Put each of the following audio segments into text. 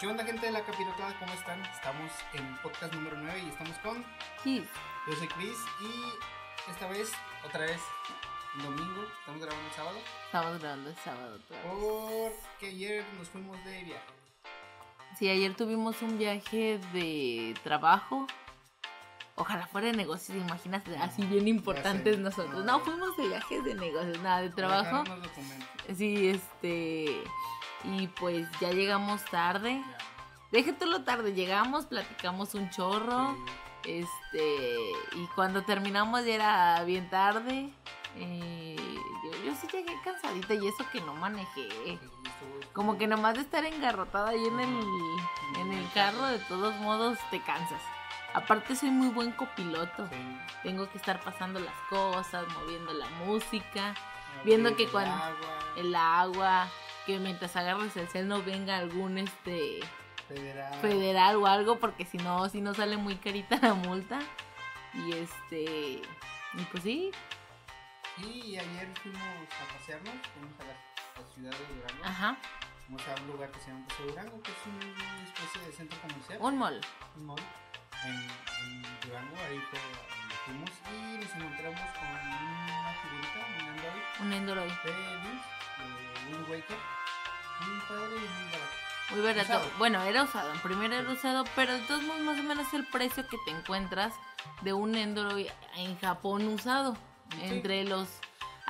¿Qué onda gente de la capirotada? ¿Cómo están? Estamos en podcast número 9 y estamos con... Kiss. Yo soy Chris y esta vez, otra vez, domingo, estamos grabando el sábado. Estamos grabando el sábado otra vez. Porque ayer nos fuimos de viaje. Sí, ayer tuvimos un viaje de trabajo. Ojalá fuera de negocios, imagínate, así bien importantes sé. nosotros. No. Fuimos de viajes de negocios, nada, de trabajo. Sí, este. Y pues ya llegamos tarde. Ya. Déjate lo tarde, llegamos, platicamos un chorro. Este. Y cuando terminamos ya era bien tarde. Eh, yo, yo sí llegué cansadita y eso que no manejé. Como que nomás de estar engarrotada ahí en el, en el carro, de todos modos te cansas. Aparte soy muy buen copiloto. Sí. Tengo que estar pasando las cosas, moviendo la música, Viendo que cuando- el agua, que mientras agarres el cel no venga algún este federal. federal o algo, porque si no, si no sale muy carita la multa. Y este, y pues sí, Y ayer fuimos a pasearnos, fuimos a la, la ciudad de Durango. ajá, Fuimos a un lugar que se llama Paseo Durango, que es una especie de centro comercial. un mall. un mall en, en Durango, ahí fue a donde fuimos y nos encontramos con una figurita, un Android Un de de Wind Waker, muy padre y muy barato. Muy barato. Usado. Bueno, era usado. En primero era usado, pero de todos modos más o menos el precio que te encuentras de un Endoroid en Japón usado. Sí. Entre los...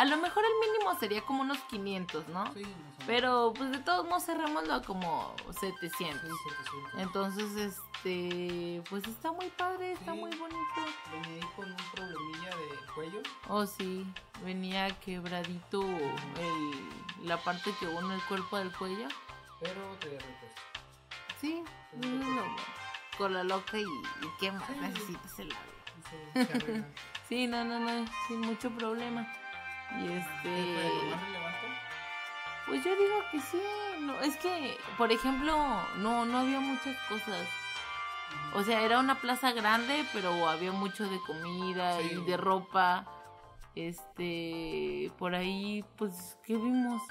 A lo mejor el mínimo sería como unos 500, ¿no? Sí. Pero pues de todos modos cerrémoslo a como 700. Sí, 700. Entonces, este, pues está muy padre, está Sí. muy bonito. Venía con un problemilla de cuello. Oh, sí, venía quebradito el, la parte que une el cuerpo del cuello. Pero te repuesto. Sí, no, con la loca y, y qué más necesitas el arregla. Sí, no, no, no, sin mucho problema. Y ¿Qué este, pues yo digo que sí, no, es que, por ejemplo, no, no había muchas cosas. O sea, era una plaza grande, pero había mucho de comida Sí. y de ropa. Este, por ahí, pues, ¿qué vimos?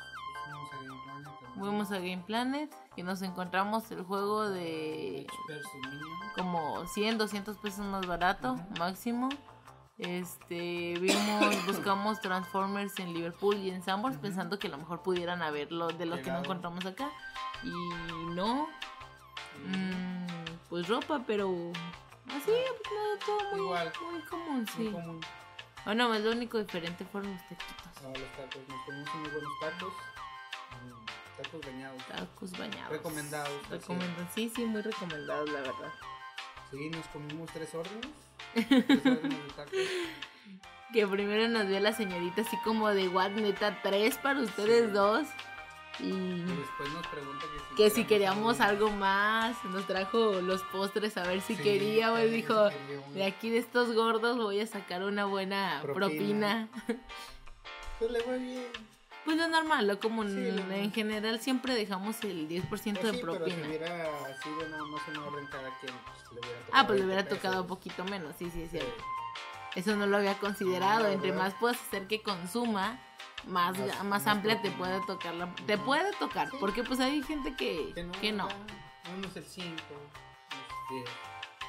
Fuimos a Game Planet también. Fuimos a Game Planet, que nos encontramos el juego de como 100, 200 pesos más barato, máximo. Este, vimos, buscamos Transformers en Liverpool y en Sanborns pensando que a lo mejor pudieran haberlo de lo que no encontramos acá. Y no, mm, pues ropa, pero así, pues, no, todo muy, Igual. muy común, Muy sí. común. Bueno, lo único diferente fueron los taquitos. No, los tacos. Nos comimos unos buenos tacos. Mm, Tacos bañados. Tacos bañados. Recomendados. así. Recomendados. Sí, sí, muy recomendados, la verdad. Sí, nos comimos tres órdenes. Que primero nos vio la señorita así como de what, neta, tres para ustedes Sí. dos. Y Y después nos pregunta que si, que si queríamos algo más, nos trajo los postres a ver si Sí, quería, también Dijo, de aquí de estos gordos voy a sacar una buena propina. Propina. Pues le fue bien. Pues lo normal, lo común. Sí, lo- en general siempre dejamos el 10% Pues de sí, pero si propina. hubiera sido nada más una orden cada quien, pues le hubiera tocado Ah, pues le 20 hubiera tocado pesos. un poquito menos, sí, sí, es Sí. Eso no lo había considerado. No, Entre más puedas hacer que consuma, más, Más- más, más amplia te propina. puede tocar la, te puede tocar, Sí. porque pues hay gente que, Que no. que. Unos el 5, unos 10.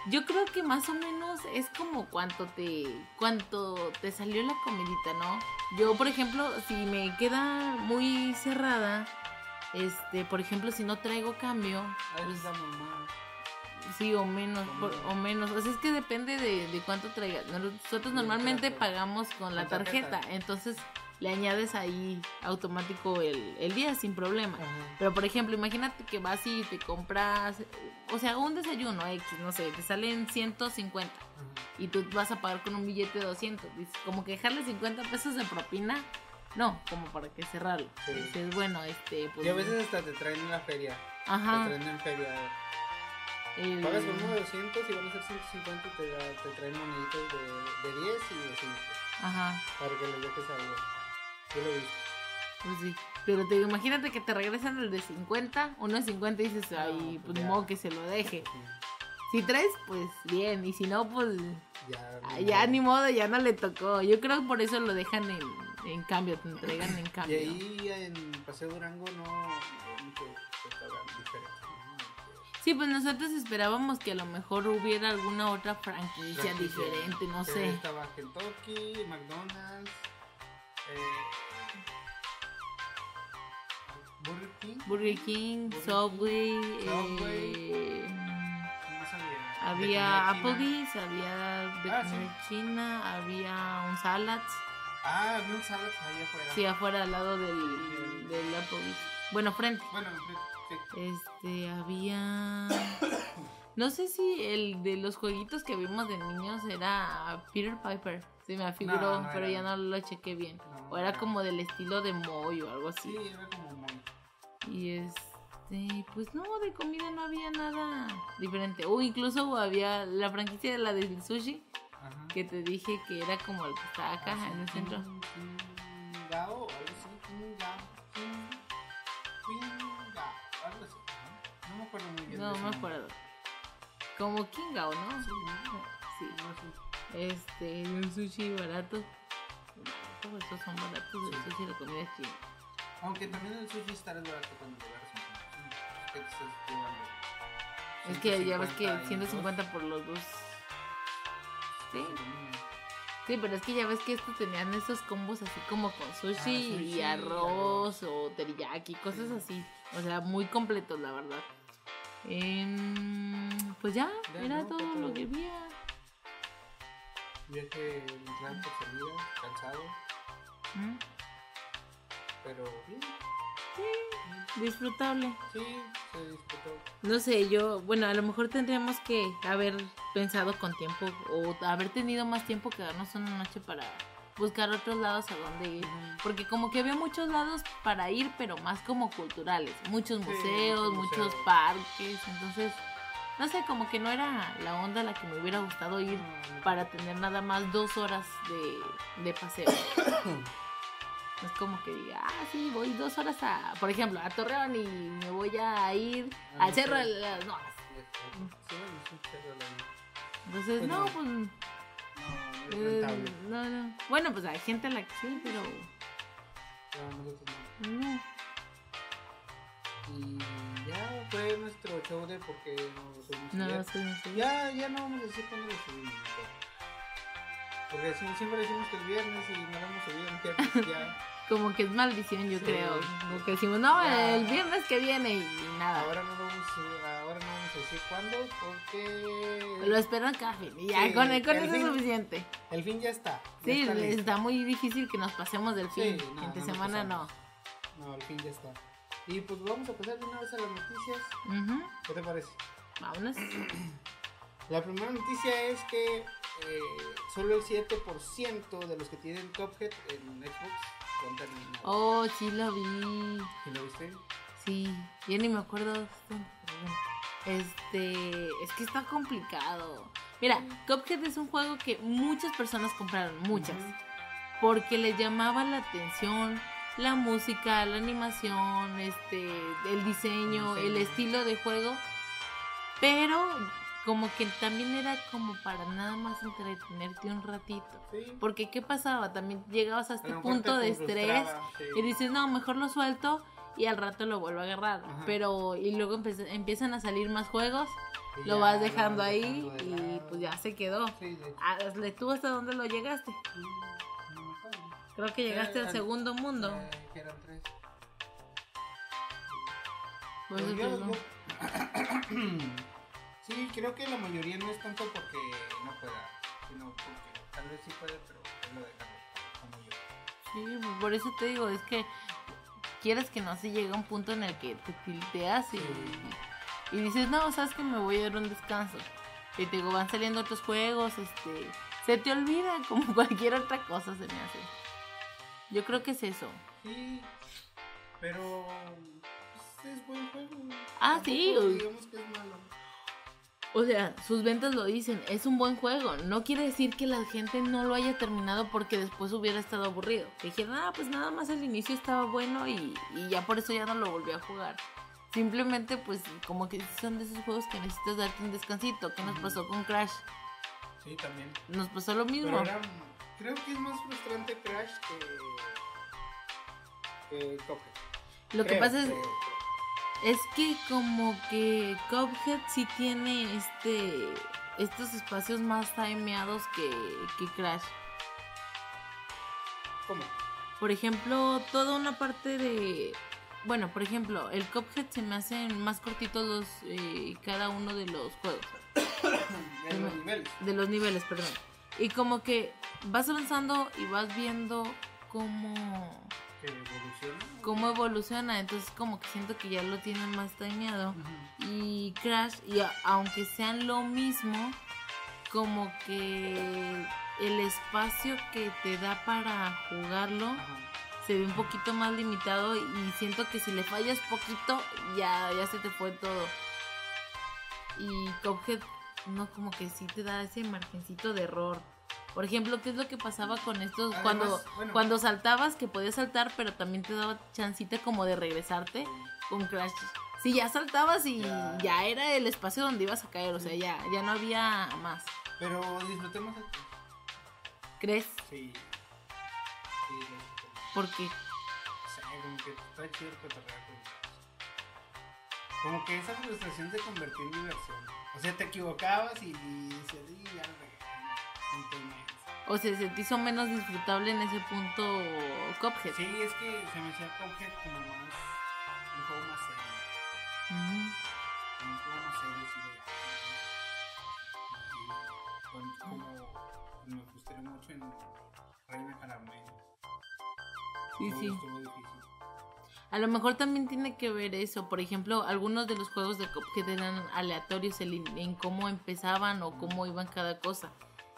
Yo creo que más o menos es como cuánto te cuánto te salió la comidita, ¿no? Yo, por ejemplo, si me queda muy cerrada, este, por ejemplo, si no traigo cambio, pues, sí o menos, O por- menos. o menos, o sea, es que depende de, de cuánto traigas. Nosotros normalmente pagamos con la tarjeta, entonces le añades ahí automático el, el día sin problema. Ajá. Pero por ejemplo, imagínate que vas y te compras, o sea, un desayuno X, no sé, te salen 150 Ajá. y tú vas a pagar con un billete de 200. Dices, como que dejarle 50 pesos de propina, no, como para que cerrarlo. Sí. Dices, bueno, este, pues. Y a veces hasta te traen en la feria. Ajá. Te traen en feria. el- Pagas con uno de 200 y van a ser 150 y te, te traen moneditos de, de 10 y de 5. Ajá, Para que le dejes algo. Yo lo he visto. pues sí. Pero te imagínate que te regresan el de 50, uno de 50 y dices, ay, No, pues ni modo que se lo deje. Si traes, pues bien, y si no, pues Ya, ah, ya ni modo, ya no le tocó. Yo creo que por eso lo dejan en, en cambio, te entregan en Y cambio. ahí en Paseo Durango no mucho diferente. ¿no? Sí, pues nosotros esperábamos que a lo mejor hubiera alguna otra franquicia Franquicia, diferente, no sé. Estaba Kentucky, McDonald's, eh, Burger King. Burger King, Burger Subway, Subway. eh, ¿qué más había? Applebee's, había de Ah, china, había un salads, Ah, había un salad ahí afuera. sí, afuera al lado del, del Applebee's. Bueno, frente. Bueno, sí. Este, había... No sé si el de los jueguitos que vimos de niños era Peter Piper. Se me afiguró, No, no pero ya no lo chequé bien. No, O era como del estilo de Moy o algo así. Sí, era como muy. Y este, pues no, de comida no había nada diferente. O incluso había la franquicia de la del sushi, Ajá. que te dije que era como el que está acá Ah, en el centro. Así, ¿no? Me acuerdo muy bien. No me acuerdo. Como Kingao, ¿no? Sí, ¿no? Sí. Este, un sushi barato. Todos estos son baratos, el sushi y la comida china. Aunque también el sushi está barato cuando en promoción. Es que te estás llevando Es que ya ves 150 que y 150 por los dos. Sí. Sí. Pero es que ya ves que estos tenían esos combos así como con sushi, Ah, sushi y arroz o teriyaki, cosas Sí. así. O sea, muy completos, la verdad. Em, pues ya, Ya, era ¿no? todo lo que había. Viaje en plan salida, cansado, ¿Mm? pero bien. Disfrutable. Sí, se disfrutó. No sé, yo, bueno, a lo mejor tendríamos que haber pensado con tiempo o haber tenido más tiempo que darnos una noche para buscar otros lados a donde ir. Porque como que había muchos lados para ir, pero más como culturales. Muchos Sí, museos, muchos muchos museos. parques. Entonces, no sé, como que no era la onda a la que me hubiera gustado ir para tener nada más dos horas de, de paseo. es como que diga, ah, sí, voy dos horas a, por ejemplo, a Torreón y me voy a ir Ah, al Cerro de las la- Entonces, no, no. pues... No, no es eh, no, no. Bueno, pues hay gente a la que sí, pero... No. No. Y ya fue nuestro show de por qué no lo subimos No, ayer. sí, no sé. Ya, ya no vamos a decir cuándo lo subimos. Porque sí, siempre decimos que el viernes y no lo hemos subido el viernes ya. Como que es maldición, yo creo. Como que decimos, no, Ya. el viernes que viene y nada. Ahora no vamos a, ahora no vamos a decir cuándo porque Lo esperan cada fin. Y ya, con, con el eso es suficiente. el fin ya está. ya Sí, está muy difícil que nos pasemos del fin. no, Entre no semana no. No, el fin ya está. Y pues vamos a pasar de una vez a las noticias. ¿Qué te parece? Vámonos. La primera noticia es que eh, solo el 7% de los que tienen Cuphead en Xbox han terminado. Oh, sí lo vi. ¿Sí lo viste? Sí, yo ni me acuerdo. Este, es que está complicado. Mira, Cuphead es un juego que muchas personas compraron, muchas, porque les llamaba la atención la música, la animación, este, el diseño, El estilo de juego, pero como que también era como para nada más entretenerte un ratito. Sí. Porque ¿qué pasaba? También llegabas a este punto de estrés sí. y dices, no, mejor lo suelto y al rato lo vuelvo a agarrar. Ajá. Pero, y luego empiezan a salir más juegos, Y lo ya vas dejando ahí dejando de y pues ya se quedó. Hazle tú hasta dónde lo llegaste. Creo que llegaste Eh, al al- segundo mundo. Eh, que eran tres. Pues yo- te digo. yo- sí, creo que la mayoría no es tanto porque no pueda, sino porque tal vez sí puede, pero él lo deja como yo. Sí, pues, por eso te digo, es que quieres que no se llegue a un punto en el que te tilteas y, y dices, no, sabes que me voy a dar un descanso. Y te digo, van saliendo otros juegos, este, se te olvida como cualquier otra cosa se me hace. Yo creo que es eso. Sí, pero pues, es buen juego. Ah, sí. Digamos que es malo. O sea, sus ventas lo dicen, es un buen juego. No quiere decir que la gente no lo haya terminado porque después hubiera estado aburrido. Dijeron, ah, pues nada más el inicio estaba bueno y, y ya por eso ya no lo volví a jugar. Simplemente, pues, como que son de esos juegos que necesitas darte un descansito. ¿Qué nos pasó con Crash? Sí, también. Nos pasó lo mismo. Pero era, creo que es más frustrante Crash que. que Cuphead. Lo que pasa es, creo, creo. Es que como que Cuphead sí tiene este estos espacios más timeados que, que Crash. ¿Cómo? Por ejemplo, toda una parte de... Bueno, por ejemplo, el Cuphead se me hacen más cortitos los, eh, cada uno de los juegos. En los niveles. De los niveles, perdón. Y como que vas avanzando y vas viendo cómo, evoluciona. cómo evoluciona. Entonces como que siento que ya lo tienen más. Ujú. y Crash, y a- aunque sean lo mismo, como que el espacio que te da para jugarlo se ve un poquito más limitado y siento que si le fallas poquito ya, ya se te fue todo. Y Cuphead no como que sí te da ese margencito de error. Por ejemplo, ¿qué es lo que pasaba con estos? Además, cuando, bueno. cuando saltabas, que podías saltar, pero también te daba chancita como de regresarte con Crash. Sí, ya saltabas y Ya. ya, era el espacio donde ibas a caer, o sea, ya, ya no había más. Pero disfrutemos esto. ¿Crees? Sí. Sí, disfrutemos. Porque O sea, como que está chido cotorrear con Como que esa frustración se convirtió en diversión. O sea, te equivocabas "Y, o sea, se te hizo menos disfrutable en ese punto Cuphead. Sí, es que se me hacía Cuphead como más. Un juego más serio. Un juego más serio, sí, como me frustré mucho en Reina Caramelo. Sí, sí. Estuvo difícil. A lo mejor también tiene que ver eso. Por ejemplo, algunos de los juegos de Cuphead eran aleatorios en, en cómo empezaban o cómo iban cada cosa.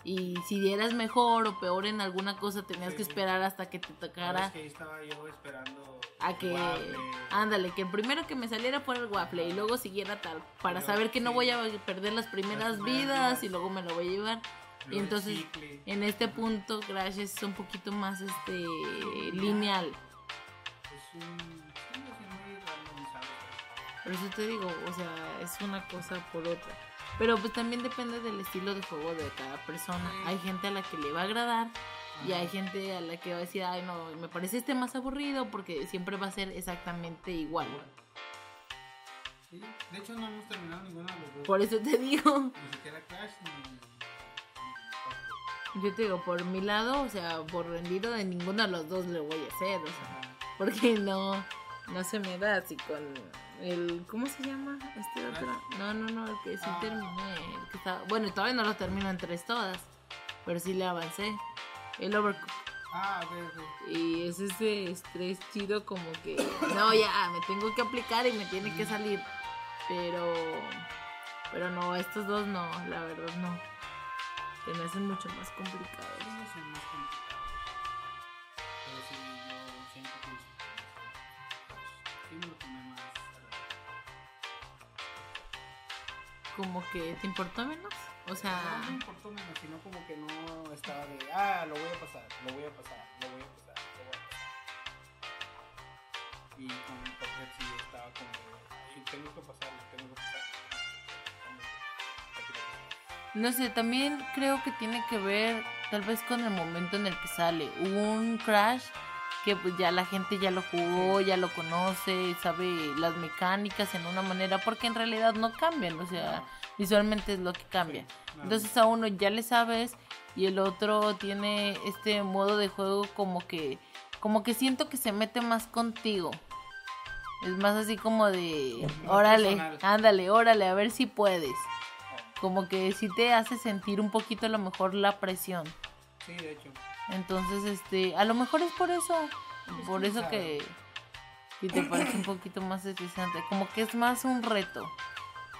Y si eras mejor o peor en alguna cosa, tenías Sí, que esperar hasta que te tocara que ahí estaba yo esperando. a que... Waffle, Ándale, que el primero que me saliera fuera el waffle y luego siguiera tal. Para Pero, saber que no voy a perder las primeras vidas y luego me lo voy a llevar. Y entonces. En este punto, Crash es un poquito más este lineal. Es un. Es. Por eso te digo, o sea, es una cosa por otra. Pero pues también depende del estilo de juego de cada persona. Hay gente a la que le va a agradar y hay gente a la que va a decir, ay no, me parece este más aburrido porque siempre va a ser exactamente igual. Sí, de hecho no hemos terminado ninguno de los dos. Por eso te digo, Ni siquiera Clash ni. yo te digo, por mi lado, o sea, por rendido de ninguno de los dos le voy a hacer, o sea, porque no, no se me da así con el, ¿cómo se llama? Este otro, no, no, no, el que sí Ah. terminé, el que estaba, bueno, todavía no lo termino en tres todas, pero sí le avancé, el Overcooked. Ah. Y es ese estrés chido como que, no, ya, me tengo que aplicar y me tiene que salir. Pero, pero no, estos dos no, la verdad no. Se me hacen mucho más complicados. Como que te importó menos. O sea, No me importó menos, sino como que no estaba de, ah, lo voy a pasar, lo voy a pasar, lo voy a pasar, lo voy a pasar. Y con Cuphead sí estaba como de, "Ay, tengo que pasarlo, tengo que pasarlo. no sé, también creo que tiene que ver tal vez con el momento en el que sale. Hubo un crash que pues ya la gente ya lo jugó, ya lo conoce, sabe las mecánicas en una manera, porque en realidad no cambian, o sea, visualmente es lo que cambia. Entonces a uno ya le sabes y el otro tiene este modo de juego como que como que siento que se mete más contigo. Es más así como de, órale, ándale, órale, a ver si puedes. Como que sí te hace sentir un poquito a lo mejor la presión. Sí, de hecho. Entonces, este, a lo mejor es por eso, Es por eso que, que te parece un poquito más estresante. Como que es más un reto.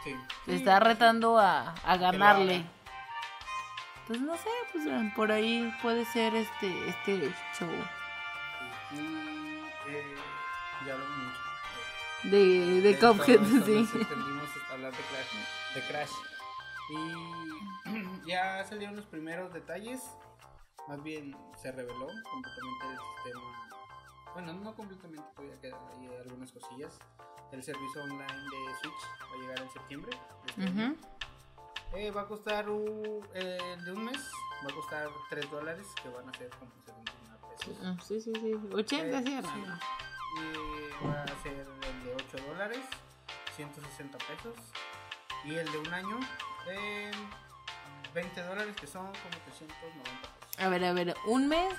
Sí. Te está retando a, a ganarle. Entonces no sé, pues eh, por ahí puede ser este, este show eh, ya hablamos mucho. de, de Cuphead, sí. Hasta hablar de Crash, de Crash. Y ya salieron los primeros detalles. Más bien se reveló completamente el sistema. Bueno, no completamente, todavía quedan ahí algunas cosillas. El servicio online de Switch va a llegar en septiembre. este. Eh, va a costar un, eh, de un mes, va a costar 3 dólares, que van a ser como 79 pesos. Ah, Sí, sí, sí. 80, Eh, sí. Y va a ser el de 8 dólares, 160 pesos. Y el de un año en 20 dólares, que son como 390 pesos. A ver, a ver, un mes,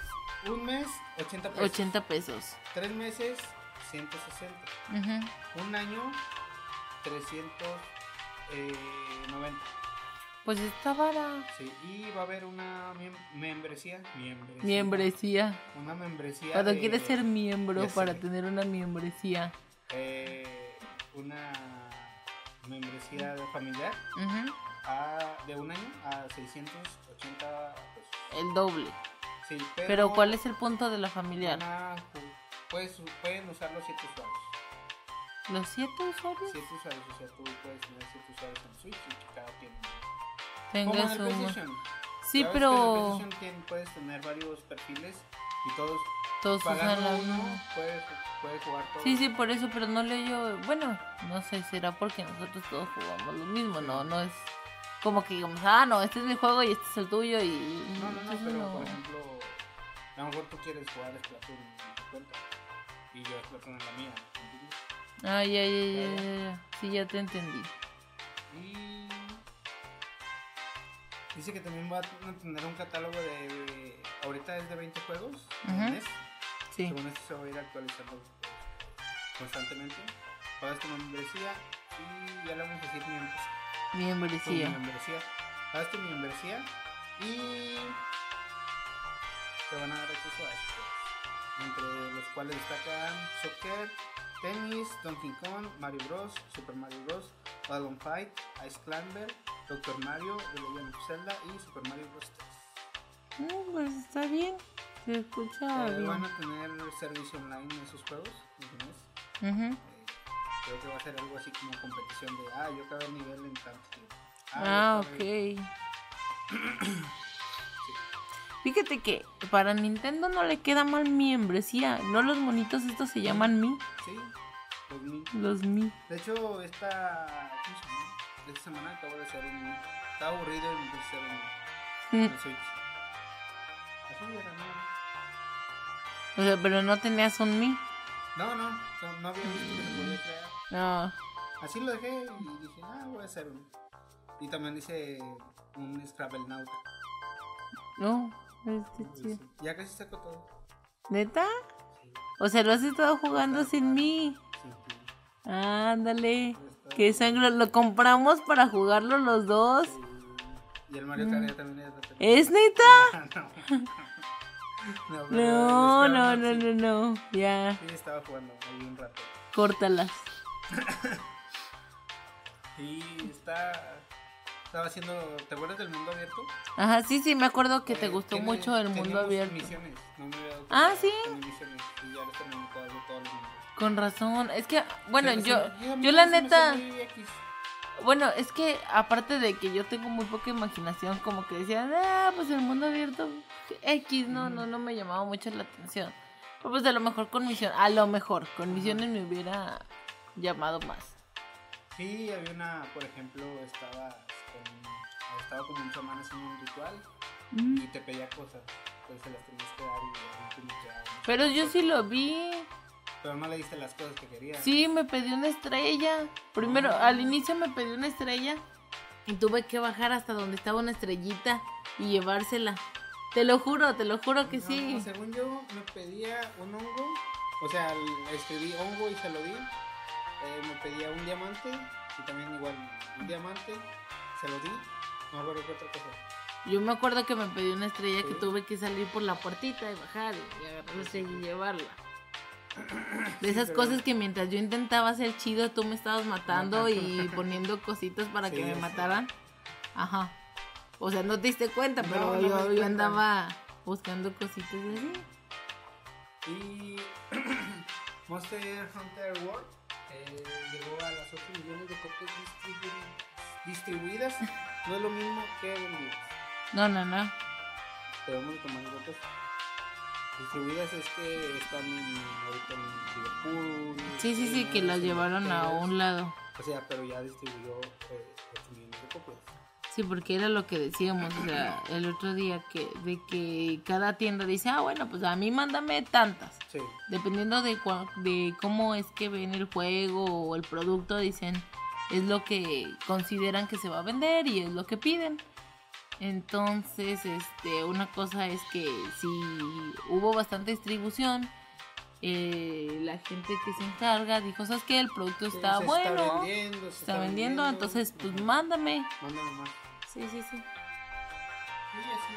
Un mes, 80 pesos. 80 pesos. Tres meses, 160. Ujú. Un año, 390. Pues está vara. Sí, y va a haber una membresía. Membresía. Membresía. Una membresía. Cuando de- quieres ser miembro para tener una membresía. eh, una membresía de familiar Ujú. a- de un año a 680 pesos. El doble. Sí, pero, Pero ¿cuál es el punto de la familiar? van a ju- puedes- pueden usar los 7 usuarios. ¿Los siete usuarios? 7 usuarios, o sea, tú puedes tener 7 usuarios en Switch y cada en Tenga su... PlayStation. Sí, que en pero PlayStation puedes tener varios perfiles y todos todos usan pagando la uno misma. puedes, puedes jugar todos. Sí, sí, por eso, pero no leo yo. Bueno, no sé, será porque nosotros todos jugamos lo mismo, ¿no? No es como que digamos, ah, no, este es mi juego y este es el tuyo y. No, no, no, entonces pero no. por ejemplo, a lo mejor tú quieres jugar Splatoon en tu cuenta y yo Splatoon en la mía. ¿entiendes? Ah, ya, ya, ya, ya. Sí, ya te entendí. Y dice que también va a tener un catálogo de. Ahorita es de 20 juegos. Al mes. Sí. Según esto se va a ir actualizando constantemente. Pagas tu membresía y ya le vamos a decir miembros. Tu Membresía. membresía. Tu membresía y te van a dar acceso a estos. Entre los cuales destacan Soccer, Tennis, Donkey Kong, Mario Bros, Super Mario Bros, Balloon Fight, Ice Climber, Doctor Mario, The Legend of Zelda y Super Mario Bros. 3. Mm, pues está bien. Se escucha Eh, bien. van a tener servicio online en esos juegos. ese mes. Ujú. Creo que va a ser algo así como competición de, ah, yo acabé el nivel en tanto tiempo. Ah, acabé- ok. Fíjate que para Nintendo no le queda mal membresía. No los monitos estos se llaman Mi. Sí, los mi- Los Mi. De hecho, esta, esta semana acabo de hacer un. Estaba aburrido y me puse a hacer un, Mm. un Switch. Así era, no. O sea, pero no tenías un Mi. No, no, no, no había visto que se podía crear. No. Así lo dejé y dije, ah, voy a hacer uno. Y también hice un Scrabble Nauta. No. Este chido. Ya casi saco todo. ¿Neta? Sí, O sea, lo has estado jugando sin mí. sí, sí. Ándale. Está- Qué sangre. Lo compramos para jugarlo los dos. Y el Mario Kart ya también es ¿Es neta? no, No, no, no, sí. no, no. Ya. Sí, estaba jugando ahí un rato. Córtalas. Y está. Estaba haciendo. ¿Te acuerdas del mundo abierto? Ajá, sí, sí, me acuerdo que te Eh, gustó tiene- mucho el mundo abierto. Misiones. No me había dado Ah, ¿sí? misiones, y ya. Con razón. Es que, bueno, Pero yo, se yo la neta, bueno, es que aparte de que yo tengo muy poca imaginación, como que decía, ah, pues el mundo abierto X, no, no, no me llamaba mucho la atención. Pero pues a lo mejor con misión, a lo mejor con misiones me hubiera llamado más. Sí, había una, por ejemplo, estaba con, estaba como un chamán haciendo un ritual Mm. y te pedía cosas. Entonces se las tenías que dar y te Pero yo sí lo vi. Pero no le diste las cosas que querías. Sí, me pidió una estrella. Primero, Ah. al inicio me pidió una estrella y tuve que bajar hasta donde estaba una estrellita y llevársela. Te lo juro, te lo juro que sí. según yo, me pedía un hongo. O sea, escribí hongo y se lo di. Eh, me pedía un diamante. Y también igual, un diamante. Se lo di. No me acuerdo qué otra cosa. Yo me acuerdo que me pidió una estrella que tuve que salir por la puertita y bajar y agarrar la estrella y llevarla. De esas pero- cosas que mientras yo intentaba ser chido, tú me estabas matando y poniendo cositas para Sí, que me mataran. Ajá. O sea, no te diste cuenta, No, pero no yo, yo andaba buscando cositas así. Y Monster Hunter World eh, llegó a las 8 millones de copias distribu- distribuidas. No es lo mismo que vendidas. No, no, no. Pero vamos a tomar copias. Distribuidas es que están en, ahorita en Liverpool. Sí, sí, sí, que las llevaron a un lado. O sea, pero ya distribuyó eh, 8 millones de copias. Sí, porque era lo que decíamos, o sea, el otro día que de que cada tienda dice, ah, bueno, pues a mí mándame tantas. Sí. Dependiendo de, cua- de cómo es que ven el juego o el producto, dicen, es lo que consideran que se va a vender y es lo que piden. Entonces, este, una cosa es que si hubo bastante distribución, eh, la gente que se encarga dijo, ¿sabes qué? El producto Sí, está se bueno, Está vendiendo, se está vendiendo, entonces pues mándame. Mándame más. Sí, sí, sí. Sí, así,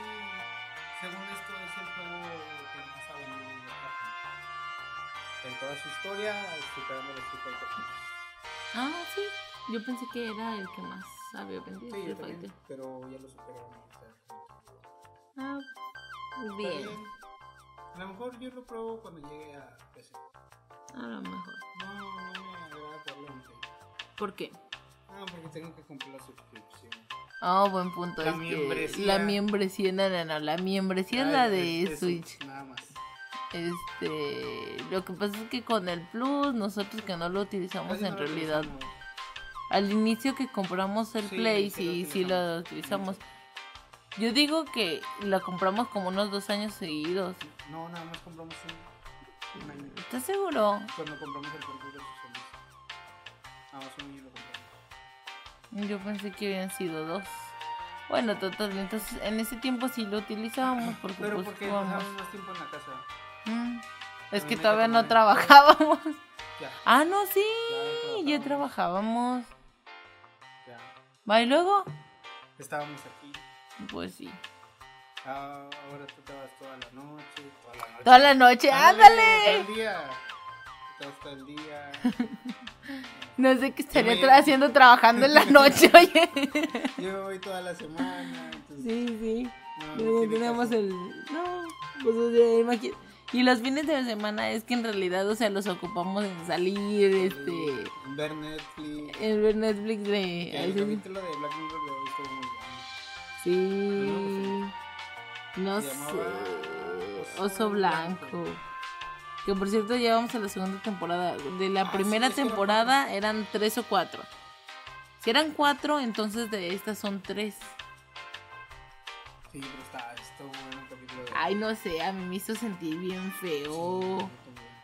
según esto es el juego que más ha vendido en la página. En toda su historia, superando los Street Fighter. Ah, sí. Yo pensé que era el que más había vendido. Sí, Street también, pero ya lo superaron. Ah, bien. A lo mejor yo lo pruebo cuando llegue a PC. A lo mejor. No, no me agrada en Play. ¿Por qué? Ah, porque tengo que comprar la suscripción. Oh, buen punto. La es que membresía. la membresía, no, no, no, la membresía es la de es- eso, Switch. Nada más. Este, lo que pasa es que con el Plus, nosotros que no lo utilizamos en no realidad, utilizamos. al inicio que compramos el Sí, Play, sí sí, lo utilizamos. Yo digo que lo compramos como unos dos años seguidos. No, nada más compramos un, un año. ¿Estás seguro? Cuando compramos el Play Nada más un año lo compramos. Yo pensé que habían sido dos. Bueno, total, entonces en ese tiempo sí lo utilizábamos porque Pero pues porque jugábamos. más tiempo en la casa. Mm, Es que todavía no trabajábamos. Ya, Ah, no, sí, ya ya trabajábamos. Ya. ¿Va y luego? Estábamos aquí. Pues sí. Ah, ahora tú te vas toda la noche. Toda la noche. Toda la noche, ándale. Todo el día. Todo el día. No sé qué estaría me- tra- haciendo trabajando en la noche, oye. Yo voy toda la semana. Entonces, Sí, sí. no, no tenemos caso. el. No, pues o sea, imagi- Y los fines de semana es que en realidad, o sea, los ocupamos en salir, este. Ver Netflix. En ver Netflix de. El capítulo de Black Mirror lo he visto muy. Sí. No sé. Oso Blanco. Blanco. Que por cierto ya vamos a la segunda temporada. De la Ah, primera sí, temporada eran tres o cuatro. Si eran cuatro, entonces de estas son tres. Sí, pero está, bueno el capítulo de. Ay, no sé, a mí me hizo sentir bien feo. yo.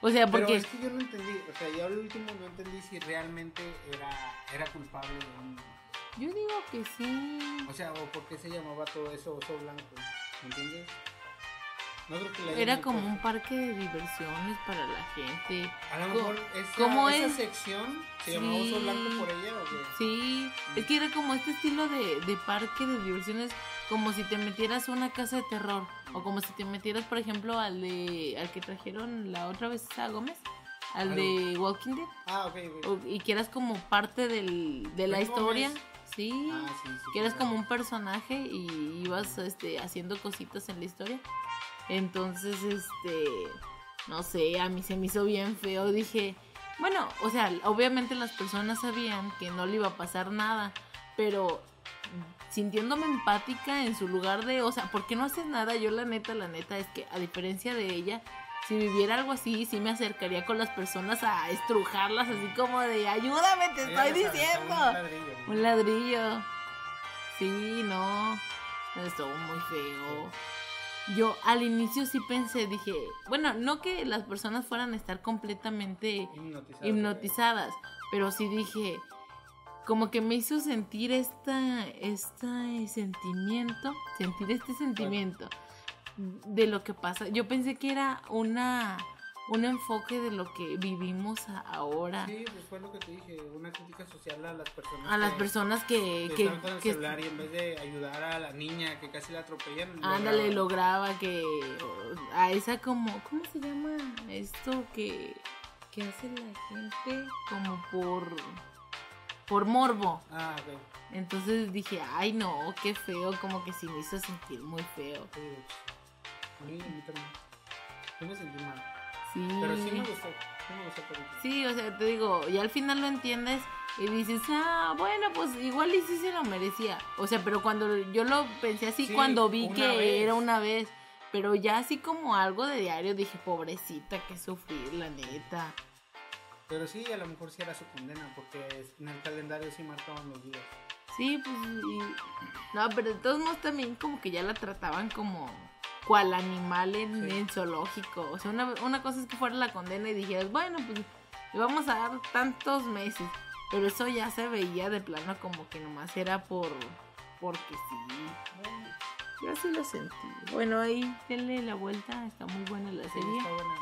O sea, Pero porque es que yo no entendí, o sea, ya al último no entendí si realmente era, era culpable de un... yo digo que sí. O sea, o por qué se llamaba todo eso oso blanco, ¿me entiendes? No creo que le hayan Era como un parque de diversiones para la gente. A lo mejor esa, ¿cómo esa es? sección se llamaba oso Sí. blanco por ella o qué? Sí, Mm. es que era como este estilo de, de parque de diversiones, como si te metieras a una casa de terror, o como si te metieras, por ejemplo, al de al que trajeron la otra vez a Gómez, al de Walking Dead, Ah, ok, ok. o- y que eras como parte del, de la ¿De historia, sí, Ah, sí, sí. que eras claro. como un personaje y ibas este, haciendo cositas en la historia. Entonces, este, no sé, a mí se me hizo bien feo. Dije, bueno, o sea, obviamente las personas sabían que no le iba a pasar nada, pero sintiéndome empática en su lugar de, o sea, ¿por qué no haces nada? Yo la neta, la neta es que a diferencia de ella, si viviera algo así, sí me acercaría con las personas a estrujarlas, así como de, ayúdame, te estoy diciendo. Un ladrillo. Un ladrillo. Sí, no. Estuvo muy feo. Yo al inicio sí pensé, dije, bueno, no que las personas fueran a estar completamente hipnotizadas, pero sí dije, como que me hizo sentir esta, este sentimiento, sentir este sentimiento de lo que pasa. Yo pensé que era una, un enfoque de lo que vivimos ahora. Sí, pues fue lo que te dije, una crítica social a las personas. A las que- personas que, que que, están con el que- celular y en vez de ayudar a la niña que casi la atropellan. Ándale, lo graba que a esa como, ¿cómo se llama esto que, que hace la gente? Como por por morbo. Ah, ok. Entonces dije, ay no, qué feo, como que sí me hizo sentir muy feo. Sí, a mí, a mí también. Yo me sentí mal. Sí. Pero sí me gustó. Sí me gustó. Sí, o sea, te digo, y al final lo entiendes y dices, ah, bueno, pues igual y sí se lo merecía. O sea, pero cuando yo lo pensé así, Sí, cuando vi que vez. era una vez, pero ya así como algo de diario, dije, pobrecita, que sufrir, la neta. Pero sí, a lo mejor sí era su condena, porque en el calendario sí marcaban los días. Sí, pues. y- No, pero de todos modos también como que ya la trataban como cual animal en, Sí. en zoológico. O sea, una, una cosa es que fuera la condena y dijeras, bueno, pues le vamos a dar tantos meses. Pero eso ya se veía de plano como que nomás era por. porque sí. Yo así lo sentí. Bueno, ahí denle la vuelta, está muy buena la Sí, serie. está buena.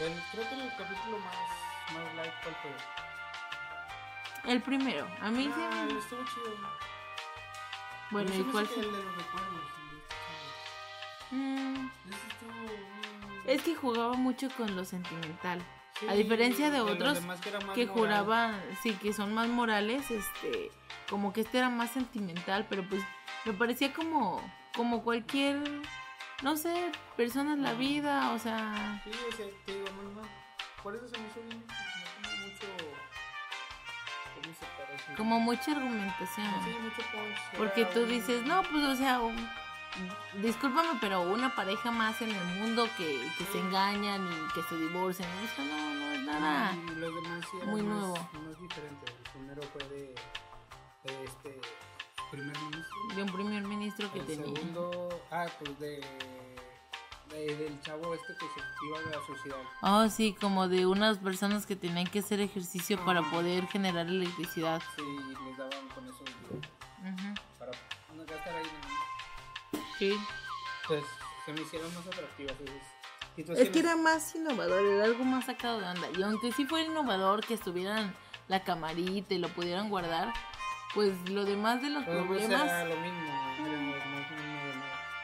El- creo que el capítulo más, más light, ¿cuál fue? El primero, a mí. Ah, me- estuvo chido. Bueno, ¿y se cuál fue? El de los recuerdos. Mm, es que jugaba mucho con lo sentimental. sí, a diferencia de otros que, juraban, sí, que son más morales, este, como que este era más sentimental, pero pues me parecía como, como cualquier, no sé, persona en la vida, o sea, Sí, o sea, te digo, no, no. Por eso se me hizo bien. Como mucho. ¿Cómo se parece? como mucha argumentación. Sí, mucho punch. Porque tú dices, no, pues, o sea, discúlpame, pero una pareja más en el mundo que, que se engañan y que se divorcian, o sea, no, no es nada. Y los demás sí eran muy más, nuevo. más diferentes. El primero fue de, de este primer ministro. De un primer ministro que El tenía. segundo, ah, pues de, de- del chavo este que se iba a la sociedad. Oh, sí, como de unas personas que tenían que hacer ejercicio para Ajá. poder generar electricidad. Sí, y les daban con eso Ujú. para no gastar ahí. Sí. Pues se me hicieron más atractivas esas Es situaciones. que era más innovador, era algo más sacado de onda. Y aunque sí fue innovador que estuvieran la camarita y lo pudieran guardar, pues lo demás de los Todo demás problemas. era lo mismo, era lo mismo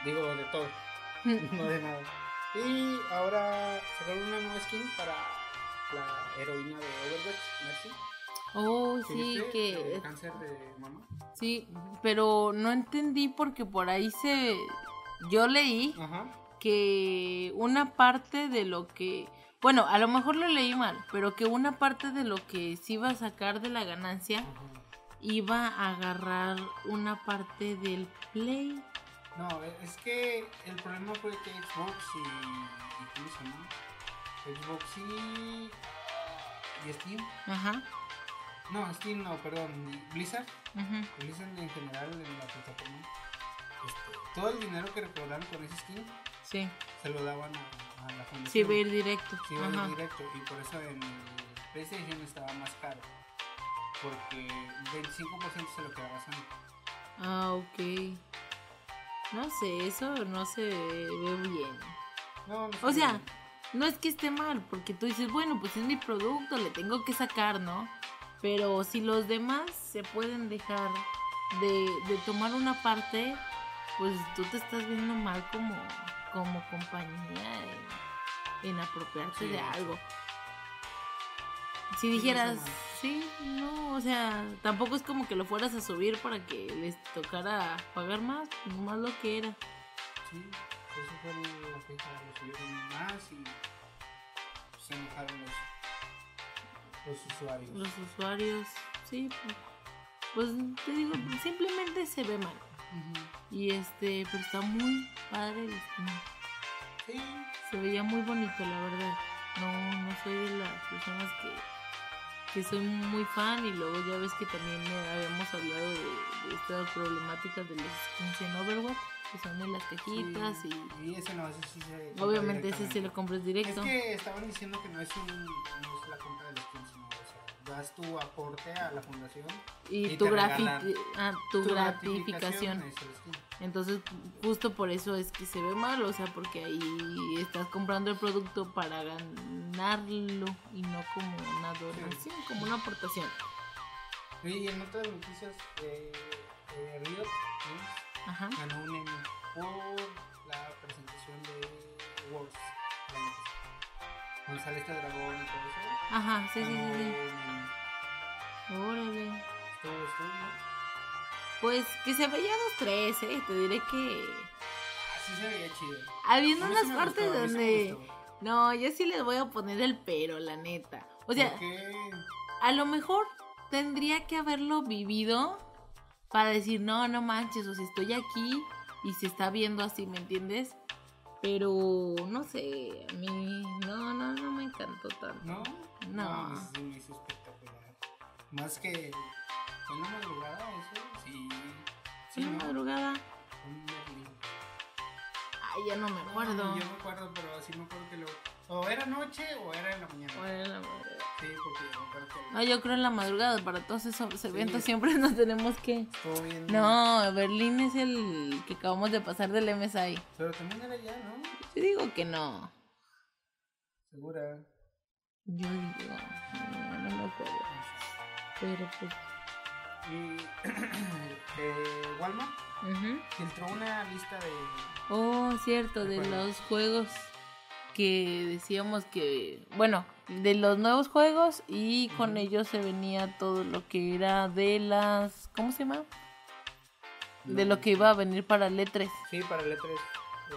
digo de todo, no de nada. Y ahora sacaron una nueva skin para la heroína de Overwatch, Mercy. Oh, ¿Sí que De cáncer de mama. Sí, pero no entendí porque por ahí se... Yo leí Ajá. que una parte de lo que... Bueno, a lo mejor lo leí mal, pero que una parte de lo que se iba a sacar de la ganancia ajá. iba a agarrar una parte del play. No, e- es que el problema fue que Xbox y. y ¿Cómo se llama? Xbox y. y Steam. Ajá. No, Steam no, perdón. Blizzard. ujú. Blizzard en general en la plataforma. este, todo el dinero que recaudaron con ese skin Sí, se lo daban a, a la fundación. sí, va a ir directo. Sí, iba a ir directo. Y por eso en el PlayStation estaba más caro. Porque 25% se lo quedaba Sony. Ah, ok. No sé, eso no se ve bien. No, no O sea, no es que esté mal, porque tú dices, bueno, pues es mi producto, le tengo que sacar, ¿no? Pero si los demás se pueden dejar de, de tomar una parte, pues tú te estás viendo mal como, como compañía en, en apropiarte Sí, de algo. Si dijeras, sí, no, o sea, tampoco es como que lo fueras a subir para que les tocara pagar más, nomás lo que era. Sí, eso fue la fecha, lo subieron más y se enojaron los, los usuarios. los usuarios, sí, pues, te digo, simplemente se ve mal. Y este, pero está muy padre el. Sí, Se veía muy bonito, la verdad. No, no soy de las personas que, que soy muy fan y luego ya ves que también eh, habíamos hablado de, de estas problemáticas de los skins en Overwatch, que son en las cajitas sí. y Y ese no, ese sí se. obviamente ese sí lo compras directo. Es que estaban diciendo que no es, un, no es la compra del skin, sino o sea, das tu aporte a la fundación. y y tu, grafi- ah, tu Tu gratificación. es. Entonces, justo por eso es que se ve mal, o sea, porque ahí estás comprando el producto para ganarlo y no como una donación, como una aportación. Y en otras noticias, eh, eh, Riot Games Ajá. ganó un Emmy por la presentación de Wars. Cuando sale este dragón y todo eso. Ajá, sí, sí, sí, sí. Órale. Estuvo, estuvo. Pues que se veía dos, tres, ¿eh? Te diré que... Ah, sí se veía chido. Habiendo unas sí partes gustó, donde... No, yo sí les voy a poner el pero, la neta. O sea, a lo mejor tendría que haberlo vivido para decir, no, no manches, o sea, estoy aquí y se está viendo así, ¿me entiendes? Pero, no sé, a mí, no, no, no me encantó tanto. ¿No? No. sí me hizo espectacular. Más que ¿Fue en la madrugada eso? Sí. Sí, ¿En la ¿no? madrugada? Ay, ya no me acuerdo. No, yo me acuerdo, pero sí me acuerdo que lo. O era noche o era en la mañana. Bueno, en la madrugada. Sí, porque que. No, yo creo en la madrugada. Para todos esos eventos Sí. siempre nos tenemos que... Estuvo bien. No, Berlín es el que acabamos de pasar del MSI. Pero también era ya, ¿no? Yo digo que no. Segura. Yo digo, no, no me acuerdo. Pero pues... Y. eh, Walmart ujú. filtró una lista de. Oh, cierto, de los juegos que decíamos que, bueno, de los nuevos juegos y con ellos se venía todo lo que era de las, ¿cómo se llama? De lo que iba a venir para el E3, Sí, para el E3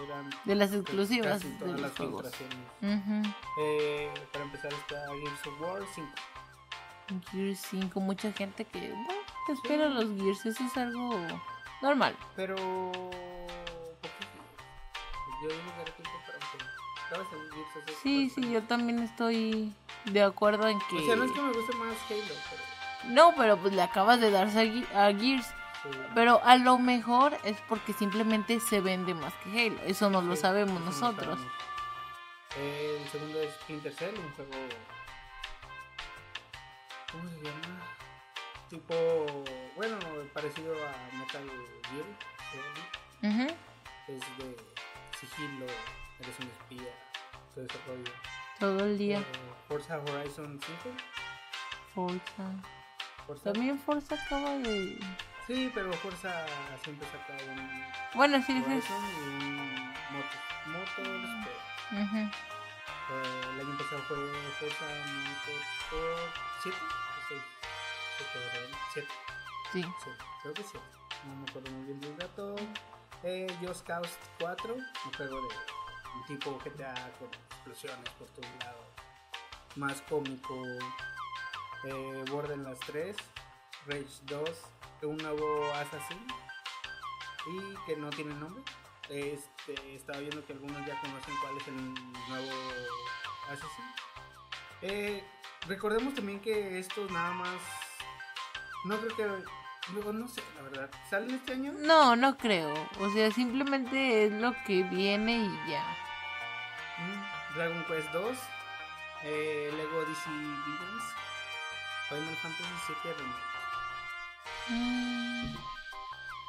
eran. de las exclusivas casi de los las juegos. Eh, para empezar está Gears of War 5. Gears 5, mucha gente que, bueno, espera los Gears, eso es algo normal. Pero. Yo digo que era para hace Sí, sí, yo también estoy de acuerdo en que... O sea, no es que me guste más Halo, pero. No, pero pues le acabas de darse a a Gears. sí. Pero a lo mejor es porque simplemente se vende más que Halo. Eso no lo sabemos no nosotros. sabemos. El segundo es Splinter Cell, un juego. ¿Cómo se llama? Tipo. Bueno, parecido a Metal Gear. ¿sí? Ujú. Es de sigilo, eres un espía, todo ese rollo. Todo el día. Eh, Forza Horizon 5. Forza. Forza. También Forza acaba de. Sí, pero Forza siempre saca un Bueno, sí, sí. Horizon y un Motor, Motorsport. Ujú. Eh, el año pasado fue Forza Motorsport 7 o 6. 7, Sí. sí, creo que 7. No me acuerdo muy bien del dato. Eh, Just Cause 4, un juego de tipo GTA con explosiones por todos lados. Más cómico. Eh, Borderlands 3, Rage 2, un nuevo Assassin y que no tiene nombre. Este, estaba viendo que algunos ya conocen cuál es el nuevo Assassin. Eh, recordemos también que estos nada más. No creo que. Luego no sé, la verdad. ¿Sale este año? No, no creo. O sea, simplemente es lo que viene y ya. Mm, Dragon Quest 2, eh, Lego DC Villains, Final Fantasy 7 Remake. Mm,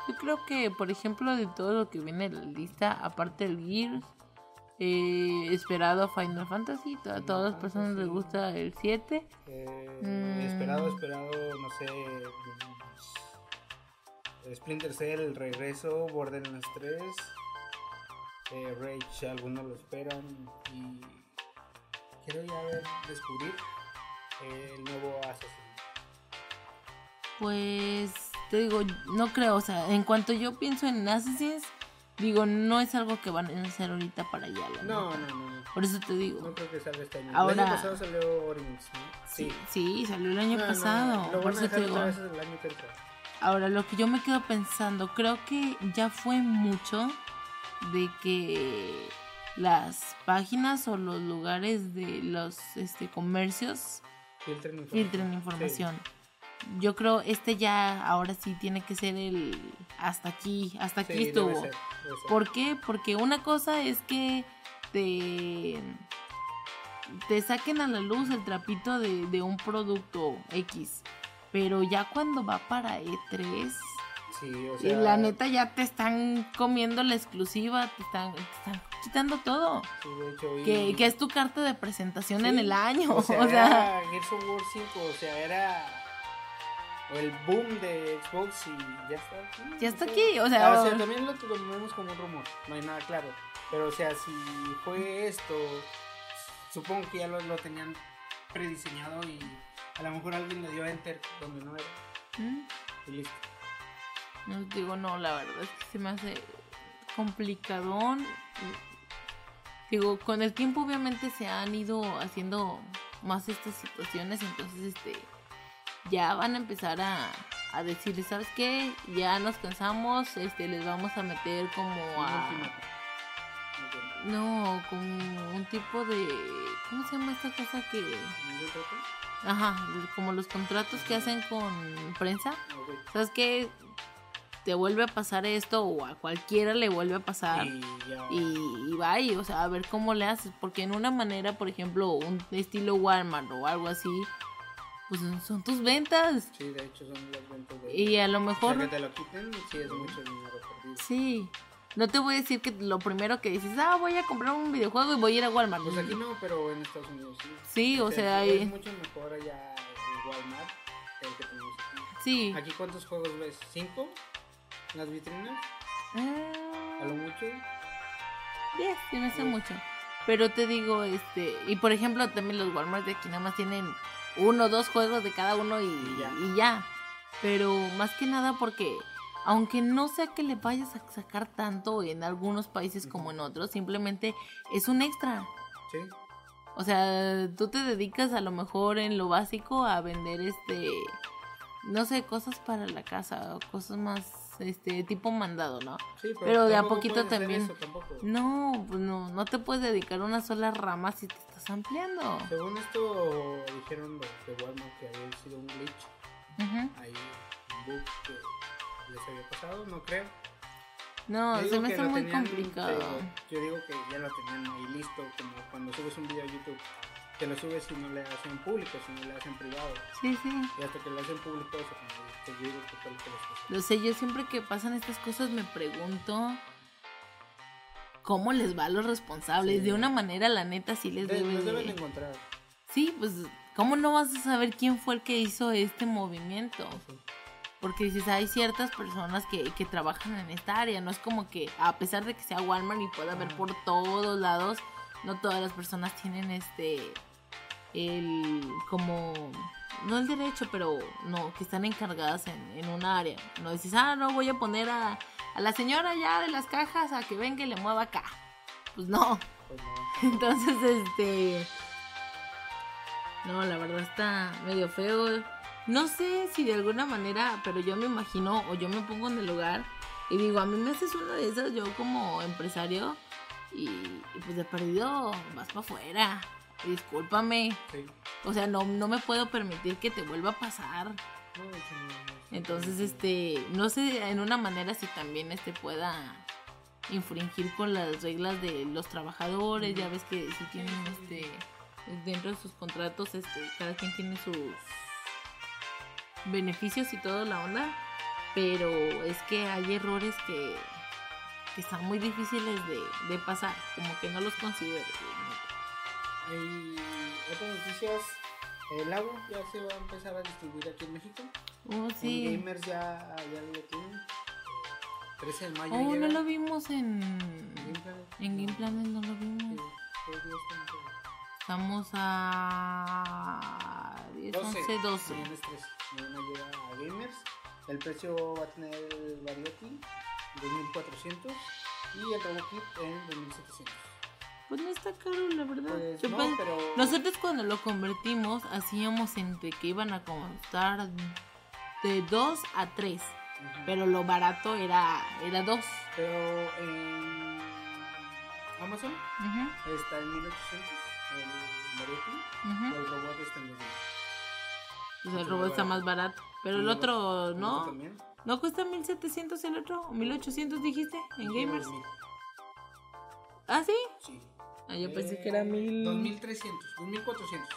Yo creo que, por ejemplo, de todo lo que viene en la lista, aparte del Gears, eh, esperado Final Fantasy, a Final todas las personas les gusta el 7. Eh, Mm. Esperado, esperado, no sé. Splinter Cell, el regreso, Borderlands 3, eh, Rage, algunos lo esperan. Y quiero ya descubrir eh, el nuevo Assassin. Pues te digo, no creo, o sea, en cuanto yo pienso en Assassins, digo, no es algo que van a hacer ahorita para allá. No, no, no, no. Por eso te digo. No creo que salga este año. El Ahora- año pasado salió Origins, ¿no? Sí, sí, salió el año No, no, pasado. lo por van a eso te dejar digo. otra vez el año que entra. Ahora, lo que yo me quedo pensando, creo que ya fue mucho de que las páginas o los lugares de los este, comercios Filtren información. filtren información. Yo creo este ya ahora sí tiene que ser el hasta aquí, hasta aquí sí, estuvo. debe ser, debe ser. ¿Por qué? Porque una cosa es que te, te saquen a la luz el trapito de, de un producto X. Pero ya cuando va para E3, Sí, o y sea, la neta ya te están comiendo la exclusiva, te están, te están quitando todo. sí, de hecho, y- Que, que es tu carta de presentación en Sí, el año. O sea, o sea Gears of War 5, o sea, era el boom de Xbox y ya está aquí. Ya está aquí, o sea, Ah, o sea, también lo tomemos como un rumor, no hay nada claro. Pero, o sea, si fue esto, supongo que ya lo, lo tenían prediseñado y a lo mejor alguien le dio enter donde no era ¿Mm? y listo. No digo, no, la verdad es que se me hace complicadón. Digo, con el tiempo obviamente se han ido haciendo más estas situaciones, entonces este ya van a empezar a, a decir, ¿sabes qué? Ya nos cansamos, este les vamos a meter como a ultimátum. Ok. No, como un tipo de. ¿Cómo se llama esta cosa que.? Ajá, como los contratos que hacen con prensa. Ah. ¿Sabes qué? Te vuelve a pasar esto o a cualquiera le vuelve a pasar. Y ya. Y, o sea, a ver cómo le haces. Porque en una manera, por ejemplo, un estilo Walmart o algo así, pues son- tus ventas. Sí, de hecho son las ventas de. Y a lo O sea, mejor, que te lo quiten, sí es mucho dinero perdido. sí. No te voy a decir que lo primero que dices, ah, voy a comprar un videojuego y voy a ir a Walmart. Pues aquí no, pero en Estados Unidos sí. Sí, o sea, es ahí- mucho mejor allá Walmart que el que tenemos aquí. Sí. ¿Aquí cuántos juegos ves? ¿Cinco? ¿Las vitrinas? A Ah, lo mucho. 10, sí me hace Diez. mucho. Pero te digo, este, y por ejemplo, también los Walmart de aquí nada más tienen uno o dos juegos de cada uno y, Y ya. y ya. Pero más que nada porque, aunque no sea que le vayas a sacar tanto en algunos países como en otros, simplemente es un extra. Sí. O sea, tú te dedicas a lo mejor en lo básico a vender este, no sé, cosas para la casa cosas más, este, tipo mandado, ¿no? Sí, Pero de a poquito también. eso. No, pues no, no te puedes dedicar a una sola rama si te estás ampliando. Según esto, dijeron los de Walmart que había sido un glitch. Ujú. Ahí, un bug que les había pasado, no creo. No, se me lo muy tenían, complicado. te yo digo que ya lo tenían ahí listo, como cuando subes un video a YouTube, que lo subes y no le hacen público, sino le hacen privado. Sí, sí. Y hasta que le hacen público, eso yo digo que fue lo que les. Lo sé, yo siempre que pasan estas cosas me pregunto cómo les va a los responsables. Sí. De una manera, la neta, sí les De- debe los deben de... encontrar. Sí, pues, ¿cómo no vas a saber quién fue el que hizo este movimiento? Sí. Porque dices, hay ciertas personas que, que trabajan en esta área. No es como que, a pesar de que sea Walmart y pueda haber por todos lados, no todas las personas tienen este. El. Como. No el derecho, pero no, que están encargadas en, en un área. No dices, ah, no, voy a poner a, a la señora ya de las cajas a que venga y le mueva acá. Pues no. Pues no. Entonces, este. No, la verdad está medio feo. No sé si de alguna manera, pero yo me imagino o yo me pongo en el lugar y digo, a mí me haces uno de esos, yo como empresario, y, y pues de perdido vas para afuera. Discúlpame. Sí. O sea, no, no me puedo permitir que te vuelva a pasar. No, no. Entonces, este, no sé en una manera si también este pueda infringir con las reglas de los trabajadores, ya ves que si tienen este dentro de sus contratos, este, cada quien tiene sus beneficios y toda la onda, pero es que hay errores que, que están muy difíciles de, de pasar, como que no los considero. Y otras noticias, el agua ya se va a empezar a distribuir aquí en México. Oh, En sí. Gamers ya, ya lo tienen. Eh, 13 de mayo Oh, no lo vimos en, Game Planet. en Game Planet, no lo Sí, vimos. ¿qué día estamos a 10, 11, 12. Mañana es 13. Mañana llega a Gamers. El precio va a tener el Variety 2400 y el RoboKit en 2700. Pues no está caro, la verdad. Pues Yo no, pe- pero. Nosotros cuando lo convertimos hacíamos entre que iban a costar de 2 a 3. Ujú. Pero lo barato era, era 2. Pero en Amazon está en 1800 el Variety y el robot está en 2000. Pues el Mucho robot más está barato. más barato. Pero el otro ¿El no. otro también? ¿No cuesta 1700 el otro? ¿O 1800 dijiste? En Dijimos Gamers. 2000. ¿Ah, sí? Sí. Ah, yo pensé que Eh, era 1000. 2300, 2400.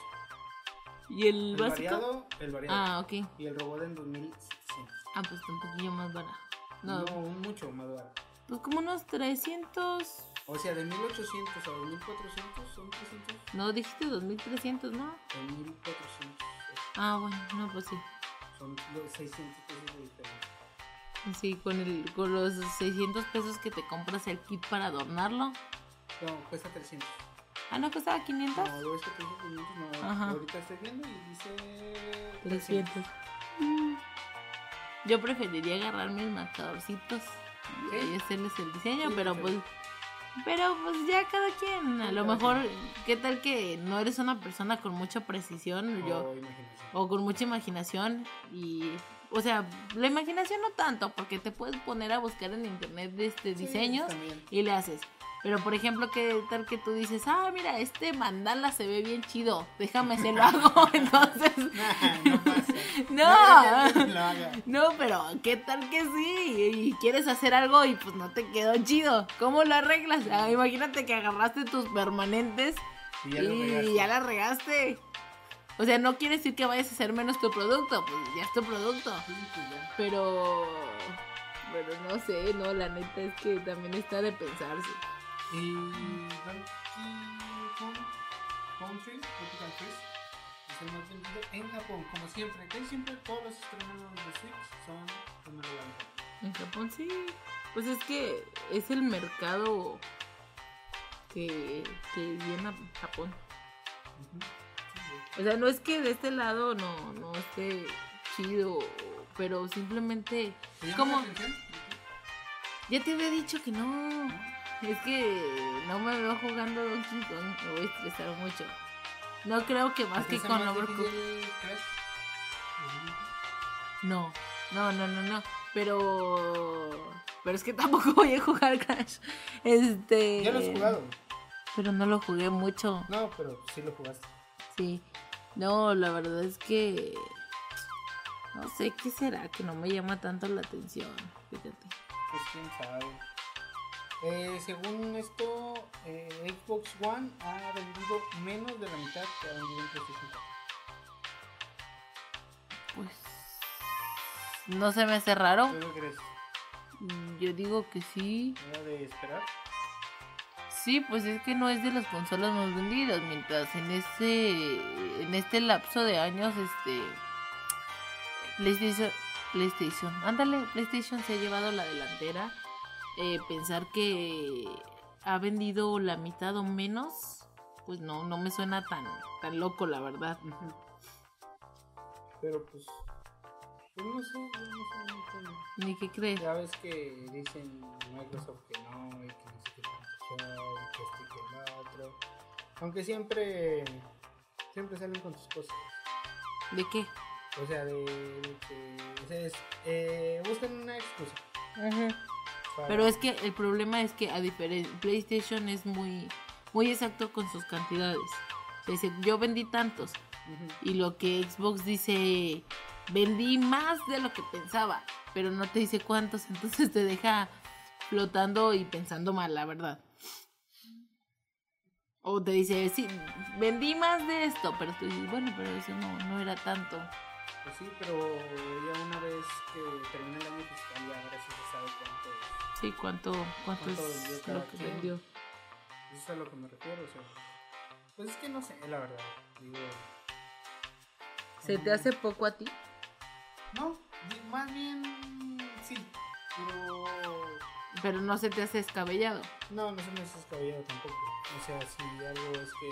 ¿Y el, El básico? variado, el variado. Ah, ok. Y el robot en 2700. Ah, pues un poquillo más barato. No, No, mucho más barato. pues como unos 300. O sea, de 1800 a 2400 son 300. No, dijiste 2300, ¿no? De 1400 Ah, bueno, no, pues sí. son los 600 pesos de diferencia. Sí, con, el, con los 600 pesos que te compras el kit para adornarlo. No, cuesta 300. Ah, ¿no costaba 500? No, es que te dije 500, no. Ajá. Ahorita estoy viendo y dice 300. Mm. Yo preferiría agarrar mis marcadorcitos y ahí hacerles el diseño, Sí, pero sí. pues... Pero pues ya cada quien, a lo mejor, ¿qué tal que no eres una persona con mucha precisión? Yo, o con mucha imaginación y o sea la imaginación no tanto porque te puedes poner a buscar en internet de este diseños y le haces Pero por ejemplo, ¿qué tal que tú dices, ah, mira, este mandala se ve bien chido, déjame se lo hago? Entonces, no pasa. No. que pero ¿qué tal que sí? Y quieres hacer algo y pues no te quedó chido. ¿Cómo lo arreglas? Ah, imagínate que agarraste tus permanentes Y ya y ya la regaste. O sea, no quiere decir que vayas a hacer menos tu producto, pues ya es tu producto. Sí, ya. Pero. Pero no sé, no, la neta es que también está de pensarse. Y Donkey Kong Country, Tropical Freeze, es el más vendido en Japón, como siempre. Casi siempre todos los estrenos de Switch son primero la En Japón sí. Pues es que es el mercado que, que llena Japón. O sea, no es que de este lado no, no esté chido, pero simplemente. ¿Te. Ya te había dicho que no. Es que no me veo jugando Donkey Kong, me voy a estresar mucho. No creo que más que ¿Es el con Overcooked. No, no, no, no, no. Pero. Pero es que tampoco voy a jugar Crash. Este. Ya lo has jugado. Pero no lo jugué mucho. No, pero sí lo jugaste. Sí. No, la verdad es que. No sé qué será que no me llama tanto la atención. Fíjate. Pues quién sabe. Eh, según esto, eh, Xbox One ha vendido menos de la mitad que ha vendido en PlayStation 4. Pues. No se me hace raro. ¿Tú qué crees? Mm, Yo digo que sí. ¿Era de esperar? Sí, pues es que no es de las consolas más vendidas, mientras en este en este lapso de años este PlayStation PlayStation, ándale, PlayStation se ha llevado la delantera. Eh, pensar que ha vendido la mitad o menos, pues no no me suena tan tan loco, la verdad. Pero pues. Pues no sé, yo no sé. no entiendo. Ni qué crees. Ya ves que dicen Microsoft que no, y que no sé qué que esto y que lo otro. Aunque siempre. Siempre salen con sus cosas. ¿De qué? O sea, de, de que. o sea, es, eh, buscan una excusa. Pero es que el problema es que a diferencia PlayStation es muy muy exacto con sus cantidades. O sea, dice, yo vendí tantos y lo que Xbox dice vendí más de lo que pensaba, pero no te dice cuántos, entonces te deja flotando y pensando mal, la verdad. O te dice, sí, vendí más de esto, pero tú dices, bueno, pero eso no, no era tanto. Pues sí, pero ya una vez que termina el año fiscal, ya ahora sí se sabe cuánto es. Sí, cuánto, cuánto, ¿Cuánto es vendió cada lo que quien? vendió. Eso es a lo que me refiero, o sea. Pues es que no sé, la verdad. Digo. ¿Se te hace poco a ti? No, más bien. Sí, pero. Pero no se te hace descabellado. No, no se me hace descabellado tampoco. O sea, si algo es que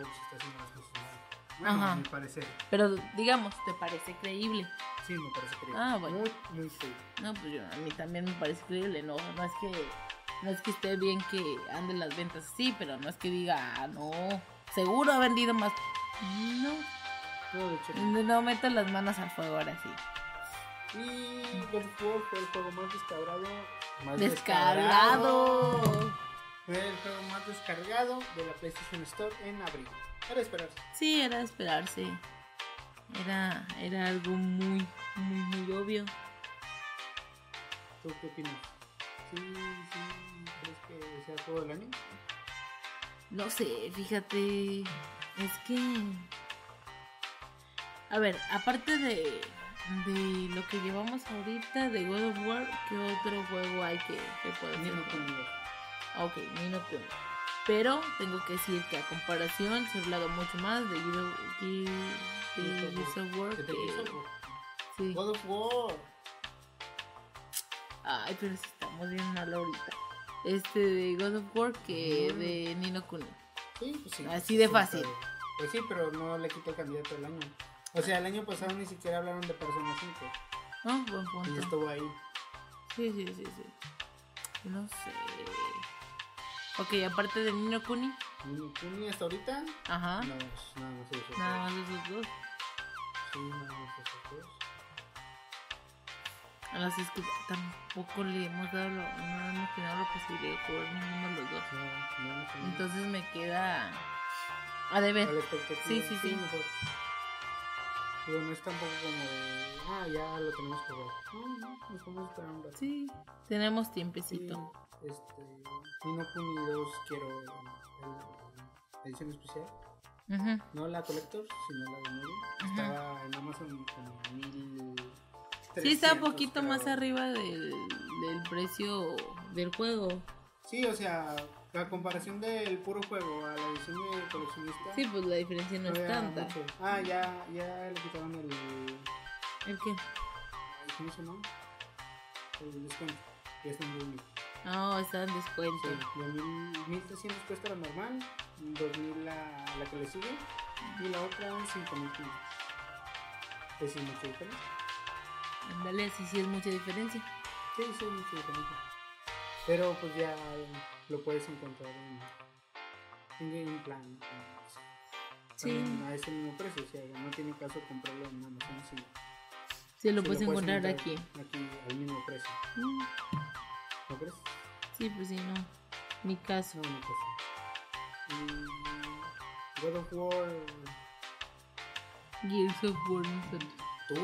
Xbox está haciendo las cosas mal. Bueno, Ajá. a mi parecer. Pero digamos, ¿te parece creíble? Sí, me parece creíble. Ah, bueno. Muy, muy creíble. No, pues yo, a mí también me parece creíble, no, no es que no es que esté bien que anden las ventas así, pero no es que diga, "Ah, no, seguro ha vendido más. No, No, no, meto las manos al fuego ahora sí. Y War fue el juego más descargado. Más Descargado. Fue el juego más descargado de la PlayStation Store en abril. Era esperarse. Sí, era de esperarse. Era, era algo muy, muy, muy obvio. ¿Tú qué opinas? ¿Sí, sí, crees que sea el juego del año? No sé, fíjate. Es que. A ver, aparte de, de lo que llevamos ahorita de God of War, ¿qué otro juego hay que, que puede Ni ser? no conmigo. Ok, ni no Kuni. Pero tengo que decir que a comparación se ha hablado mucho más de de Gears of War. Sí. God of War. Ay, pero si estamos bien mal ahorita. Este de God of War que de Nino Kuni. Sí, pues sí. Así de Sí, fácil. pero- Pues sí, pero no le quita el candidato del año. O sea, el año pasado ni siquiera hablaron de Persona 5. ¿No? Buen Y punto. estuvo ahí. Sí, sí, sí, sí. No sé. Ok, aparte de Nino Kuni. Ni Kuni hasta ahorita. Ajá. No, nada más esos Nada dos. más esos dos. Sí, nada más esos dos. A las es que tampoco le hemos dado, lo, no hemos tenido la posibilidad de jugar ninguno de los dos. No, no, no. Entonces me queda a deber. A la. Sí, sí, sí. mejor. Digo, no es tampoco como de, ah, ya lo tenemos que jugar. No, no, nos podemos esperar un rato. Sí, tenemos Sí, tiempecito. Este, Ni no Kuni 2 quiero la edición especial. No la Collector, sino la de medio. Ajá. Estaba en Amazon como mil. Sí, está un 300, poquito creo. más arriba del, del precio del juego. Sí, o sea, la comparación del puro juego a la edición de coleccionista. Sí, pues la diferencia no es tanta. mucho. Ah, ya, ya le quitaron el. ¿El qué? ¿Cómo se llama? El descuento. Ya está en 2000. No, está en descuento. Sí, de mil- 1300 cuesta la normal, 2000 la, la que le sigue y la otra 5000. Es mucha diferencia. Ándale, así sí es mucha diferencia. Sí, sí, mucha diferencia. Pero pues ya lo puedes encontrar en, en Game Plan. Sí. A ese mismo precio, o sea, no tiene caso comprarlo en Amazon si Sí, lo puedes encontrar aquí. Aquí al mismo precio. Mm, ¿No crees? Sí, pues sí, no. Mi caso. No, no caso. Y God of War. Gears of War. no sé. Tú.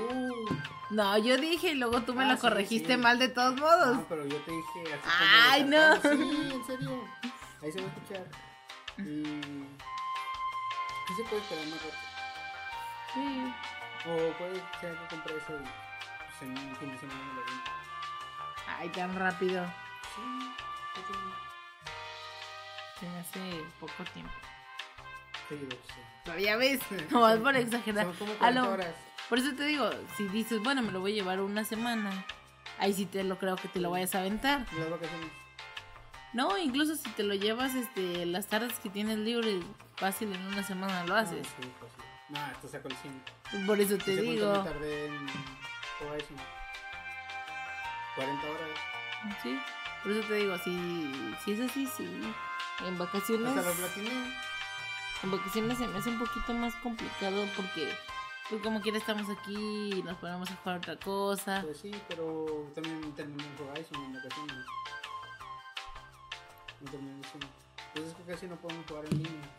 No, yo dije y luego tú me Ah, lo sí, corregiste sí. mal de todos modos. No, pero yo te dije así Ay, no. desatado. Sí, en serio. Ahí se va a escuchar. Y. ¿Qué se puede esperar más rato? Sí. O puede ser que compre eso y pues, en un fin de semana lo den. Ay, tan rápido. Sí. Se me hace poco tiempo. Sí, sí. Todavía ves, no vas por exagerar. Son como A 40 lo- horas. Por eso te digo, si dices, bueno, me lo voy a llevar una semana, ahí sí te lo creo que te lo vayas a aventar. Las vacaciones. No, incluso si te lo llevas este las tardes que tienes libres, fácil en una semana lo haces. Ah, sí, pues. No, el 100. Por eso te ¿Hace cuánto digo. tardé en? 40 horas. Sí, por eso te digo, si, si es así, sí. En vacaciones, Hasta lo platiné. en vacaciones se me hace un poquito más complicado porque pues como quiera estamos aquí y nos ponemos a jugar otra cosa. Pues sí, pero también terminé el Horizon en vacaciones. No terminé. Pues es que casi no podemos jugar en línea.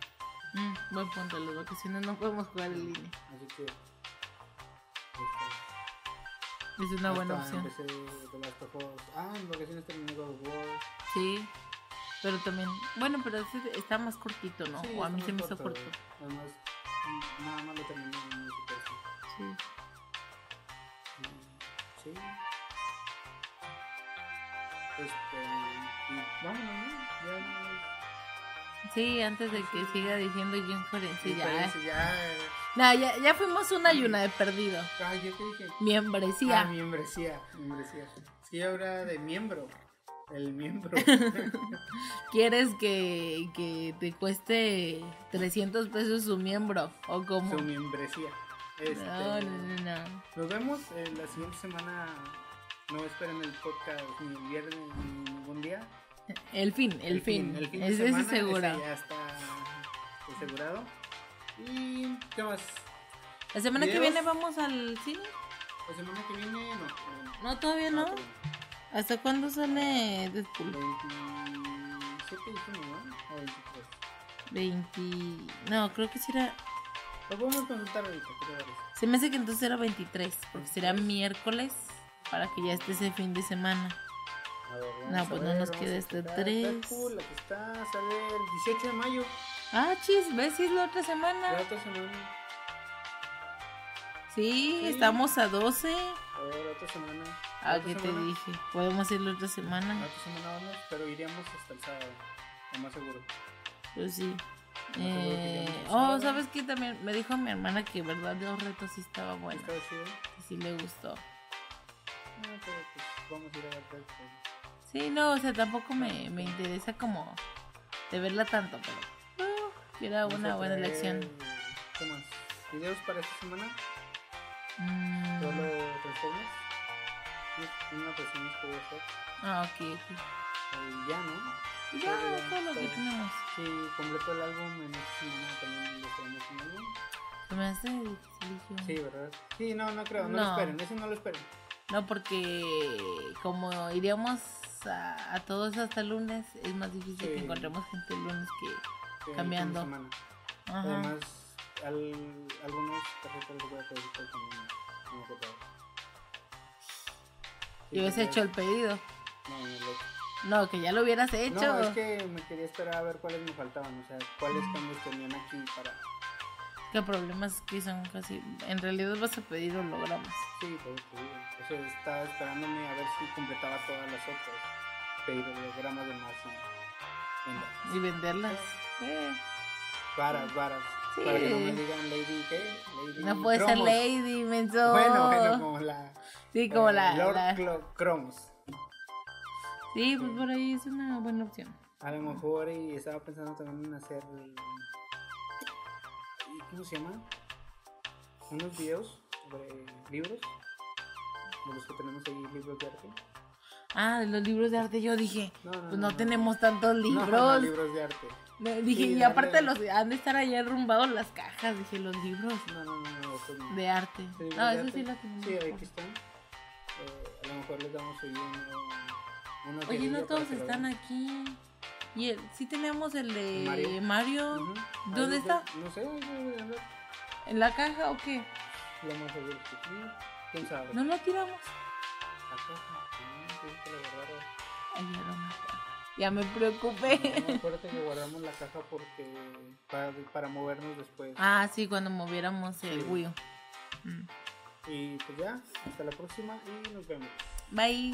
Mm, buen punto, las vacaciones no podemos jugar en línea. Así que. Es una buena hasta opción. Empecé The Last of Us. Ah, en vacaciones terminé God of War. Sí, pero también, bueno, pero ese está más cortito, ¿no? Sí, o a mí está se me hizo corto. Además, mm, nada más lo terminé en super Sí. Sí. Este. Vámonos, ¿no? Ya no. Sí, antes de que siga diciendo Jim Forense, ya. ya. No, ya, ya fuimos una y una de perdido. Ay, yo te dije. Membresía. Ah, membresía. Sí, ahora de miembro. El miembro. ¿Quieres que, que te cueste 300 pesos su miembro? ¿O cómo? Su membresía. Este, No, no, no, no. Nos vemos en la siguiente semana. No esperen el podcast ni el viernes ni ningún día. El fin, el, fin. El fin de Ese semana, es seguro. ese ya está asegurado. Y ¿qué más? La semana que ¿Videos? viene vamos al cine. La semana que viene no. No, todavía no. todavía ¿Hasta cuándo sale Deadpool? 27 y junio, ¿no? O 23. 20. No, creo que sí era. Lo podemos consultar ahorita. Se me hace que entonces era 23, porque será miércoles para que ya esté ese fin de semana. A ver, No, pues no ver, nos vamos queda este checar. tres. Deadpool, la que está, sale el 18 de mayo. Ah, chis, ¿ves? Sí, es la otra La semana. otra semana. Sí, Sí. estamos a 12. A ver, la otra semana. La Ah, otra ¿qué te dije? Podemos ir la otra La semana. otra semana vamos, pero iríamos hasta el sábado. Lo más seguro. Pues sí. que Eh, oh. ¿sabes qué? También me dijo mi hermana que verdad de los retos sí estaba bueno. Que sí le gustó. No, pero pues vamos a ir a ver. Sí, no, o sea, tampoco me, me interesa como de verla tanto, pero uh, era una buena elección. ¿Qué más? ¿Videos para esta semana? Mm, Solo Transformers. Una persona que voy a hacer. ah, ok, ok. Y ya, ¿no? Y Ya, Todo, todo lo que tenemos. Sí, completo el álbum en semana también lo tenemos en álbum. Se me hace difícil. Sí, ¿verdad? Sí, no, no creo, no, lo No. esperen, ese no lo esperen. No, porque como iríamos a, a todos hasta el lunes, es más difícil que Sí. encontremos gente el lunes que... Sí, Cambiando. de. Además, al, algunos tarjetas les voy a pedir por camino. No me acordaba. Sí, Y hubiese hecho el pedido. No, no, lo- No, que ya lo hubieras hecho. No, es que me quería esperar a ver cuáles me faltaban. O sea, cuáles cambios tenían aquí para. ¿Qué problemas que son casi... En realidad vas a pedir hologramas. Sí, por eso te digo. O sea, estaba esperándome a ver si completaba todas las otras. Pedir hologramas de más y. venga. Y venderlas. Eh, Varas, varas. Sí. Para que no me digan Lady, ¿qué? Lady no puede ser. Lady, menso. Bueno, bueno, como la. Sí, como eh, la... Lord la- Cromos. Sí, pues por ahí es una buena opción. A lo mejor y estaba pensando también en hacer. ¿y ¿Cómo se llama? Unos videos sobre libros. De los que tenemos ahí, libros de arte. Ah, de los libros de arte yo dije, No, no, pues no, no, tenemos tantos libros. no, libros de arte. No, dije, Sí, y aparte los han de estar allá arrumbados las cajas, dije, los libros No, no, no, no. no. de arte. Sí, No, de eso arte. sí lo tenemos. Sí, aquí están. Eh, a lo mejor les damos ahí uno. una Oye, no todos lo están vean. aquí. Y el, sí tenemos el de Mario. Mario. Ujú. ¿Dónde Ahí está? No sé. ¿En la caja o qué? Lo más seguro que sí. ¿Quién sabe? No lo tiramos. La caja, que la guardaron. Ay, ya no me acuerdo. Ya me preocupé. No, acuérdate que guardamos la caja porque para, para movernos después. ah, sí, cuando moviéramos el. Wii. Mm. Y pues ya, hasta la próxima y nos vemos. Bye.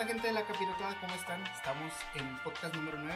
Onda gente de la capirotada? ¿Cómo están? Estamos en podcast número 9